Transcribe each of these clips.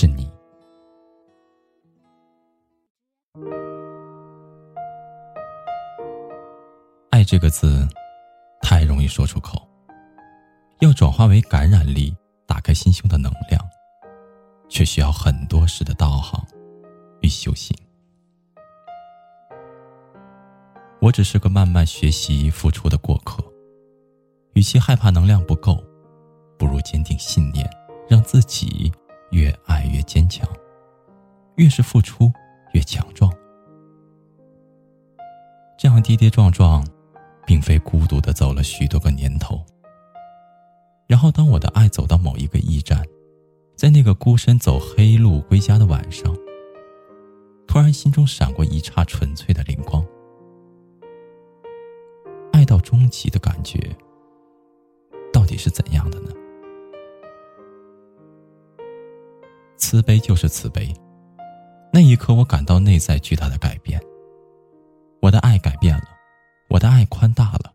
是你。爱这个字，太容易说出口。要转化为感染力，打开心胸的能量，却需要很多事的道行与修行。我只是个慢慢学习、付出的过客。与其害怕能量不够，不如坚定信念，让自己越爱越坚强，越是付出越强壮。这样跌跌撞撞。并非孤独的走了许多个年头，然后当我的爱走到某一个驿站，在那个孤身走黑路归家的晚上，突然心中闪过一刹纯粹的灵光。爱到终极的感觉，到底是怎样的呢？慈悲就是慈悲。那一刻，我感到内在巨大的改变，我的爱改变了。我的爱宽大了，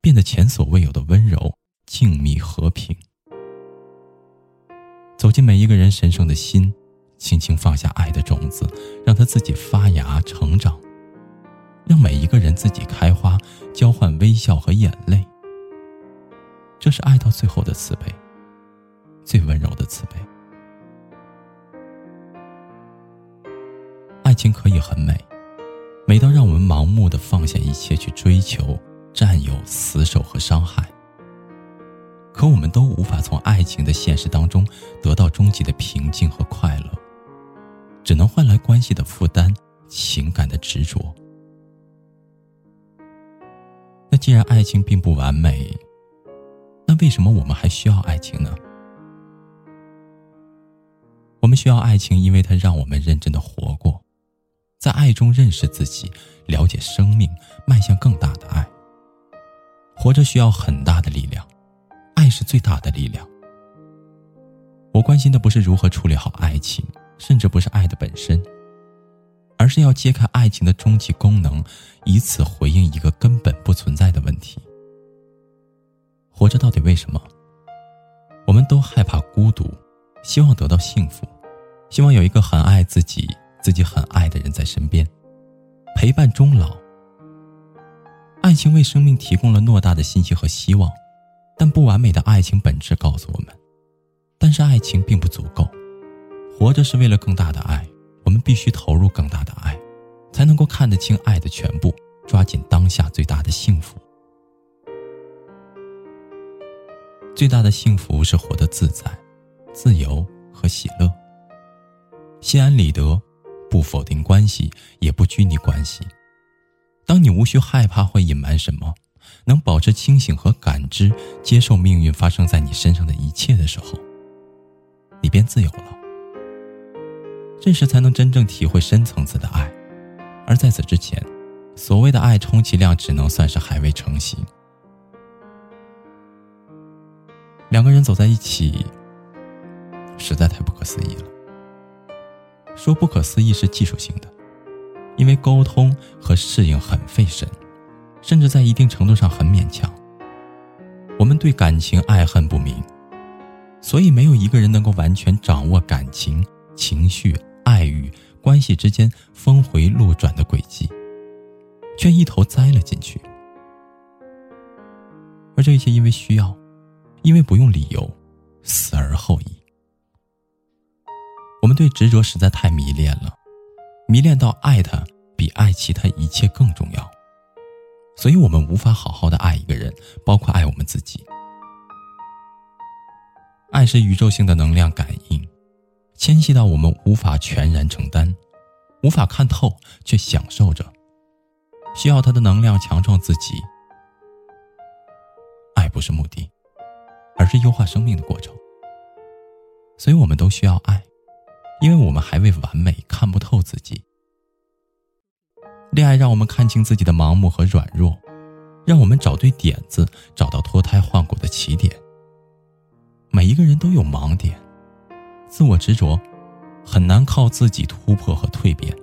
变得前所未有的温柔、静谧、和平。走进每一个人神圣的心，轻轻放下爱的种子，让它自己发芽成长，让每一个人自己开花，交换微笑和眼泪。这是爱到最后的慈悲，最温柔的慈悲。爱情可以很美。美到让我们盲目的放下一切去追求、占有、死守和伤害，可我们都无法从爱情的现实当中得到终极的平静和快乐，只能换来关系的负担、情感的执着。那既然爱情并不完美，那为什么我们还需要爱情呢？我们需要爱情，因为它让我们认真的活过。在爱中认识自己，了解生命，迈向更大的爱。活着需要很大的力量，爱是最大的力量。我关心的不是如何处理好爱情，甚至不是爱的本身，而是要揭开爱情的终极功能，以此回应一个根本不存在的问题：活着到底为什么？我们都害怕孤独，希望得到幸福，希望有一个很爱自己。自己很爱的人在身边，陪伴终老。爱情为生命提供了偌大的信息和希望，但不完美的爱情本质告诉我们，但是爱情并不足够。活着是为了更大的爱，我们必须投入更大的爱，才能够看得清爱的全部，抓紧当下最大的幸福。最大的幸福是活得自在、自由和喜乐，心安理得。不否定关系，也不拘泥关系。当你无需害怕或隐瞒什么，能保持清醒和感知，接受命运发生在你身上的一切的时候，你便自由了。这时才能真正体会深层次的爱。而在此之前，所谓的爱，充其量只能算是还未成型。两个人走在一起，实在太不可思议了。说不可思议是技术性的，因为沟通和适应很费神，甚至在一定程度上很勉强。我们对感情爱恨不明，所以没有一个人能够完全掌握感情、情绪、爱欲关系之间峰回路转的轨迹，却一头栽了进去。而这一切因为需要，因为不用理由，死而后已。我们对执着实在太迷恋了，迷恋到爱他比爱其他一切更重要，所以我们无法好好的爱一个人，包括爱我们自己。爱是宇宙性的能量感应，牵系到我们无法全然承担，无法看透却享受着，需要它的能量强壮自己。爱不是目的，而是优化生命的过程，所以我们都需要爱。因为我们还未完美，看不透自己。恋爱让我们看清自己的盲目和软弱，让我们找对点子，找到脱胎换骨的起点。每一个人都有盲点，自我执着很难靠自己突破和蜕变。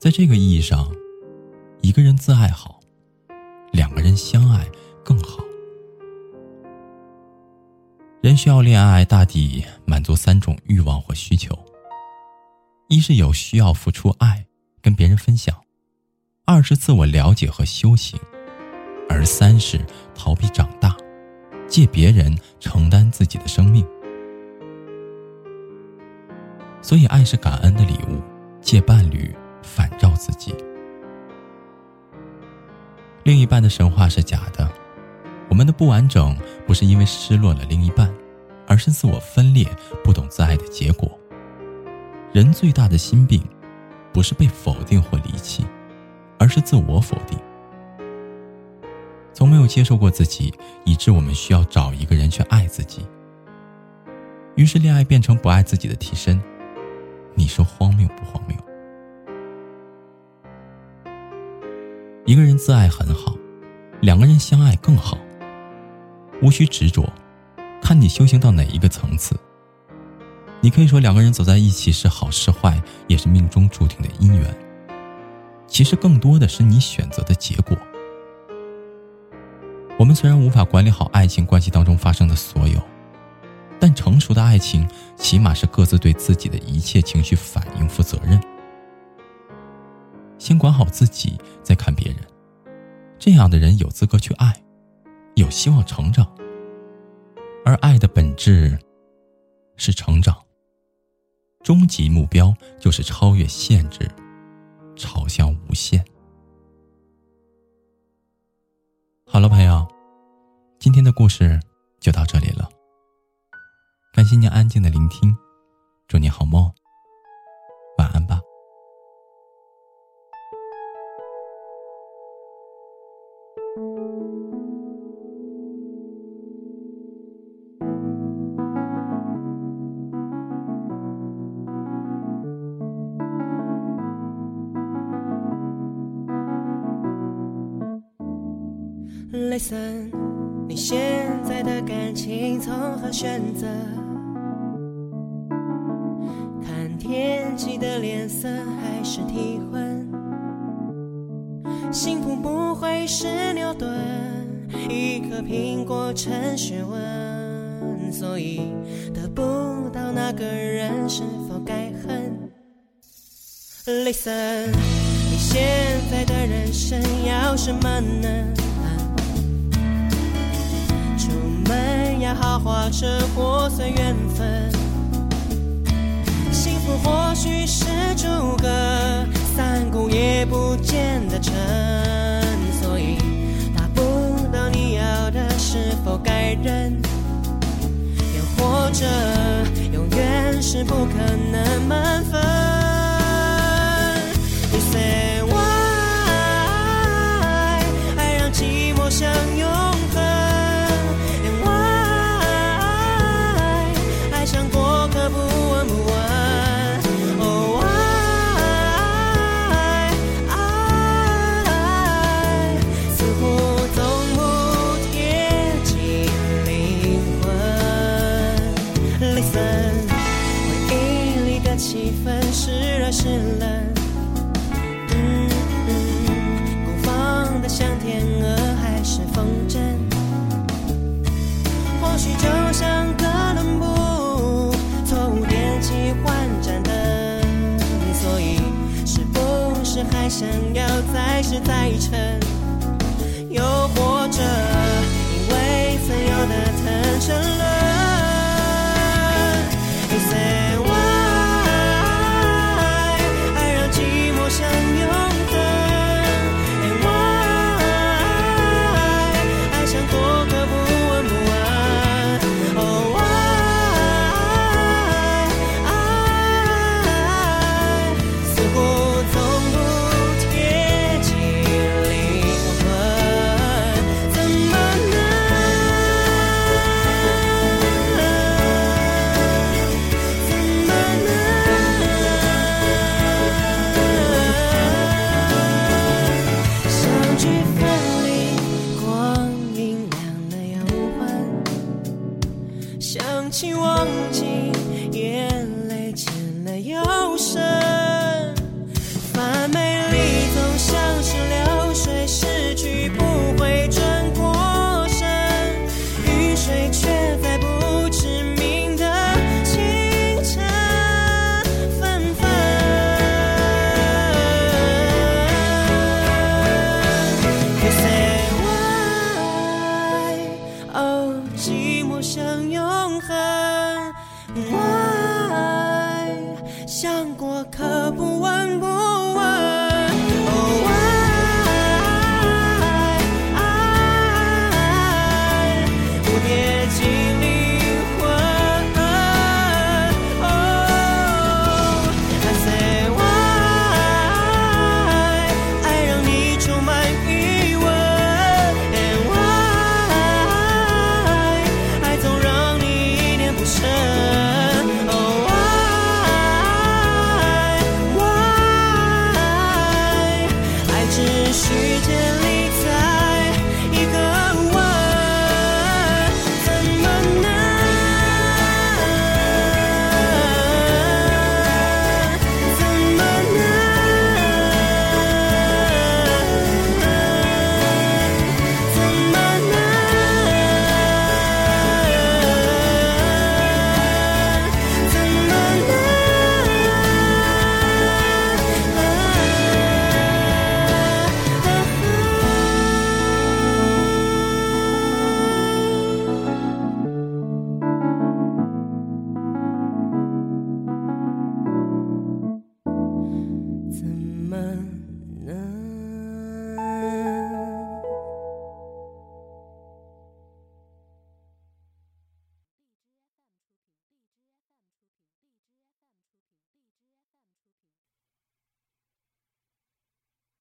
在这个意义上，一个人自爱好，两个人相爱更好。人需要恋爱，大抵满足三种欲望或需求：一是有需要付出爱，跟别人分享；二是自我了解和修行；而三是逃避长大，借别人承担自己的生命。所以，爱是感恩的礼物，借伴侣反照自己。另一半的神话是假的。我们的不完整不是因为失落了另一半，而是自我分裂、不懂自爱的结果。人最大的心病，不是被否定或离弃，而是自我否定。从没有接受过自己，以致我们需要找一个人去爱自己。于是恋爱变成不爱自己的替身。你说荒谬不荒谬？一个人自爱很好，两个人相爱更好。无需执着，看你修行到哪一个层次。你可以说两个人走在一起是好是坏，也是命中注定的姻缘。其实更多的是你选择的结果。我们虽然无法管理好爱情关系当中发生的所有，但成熟的爱情起码是各自对自己的一切情绪反应负责任。先管好自己，再看别人。这样的人有资格去爱。有希望成长，而爱的本质是成长。终极目标就是超越限制，朝向无限。好了，朋友，今天的故事就到这里了。感谢您安静的聆听，祝你好梦，晚安吧。Listen，你现在的感情从何选择？看天气的脸色还是体温？幸福不会是牛顿，一颗苹果成学问，所以得不到那个人是否该恨？Listen，你现在的人生要什么呢？要好好着破碎缘分，幸福或许是诸葛三顾也不见得成，所以达不到你要的是否该忍？又或者永远是不可能还想要再试再沉，又或者因为曾有的疼成了。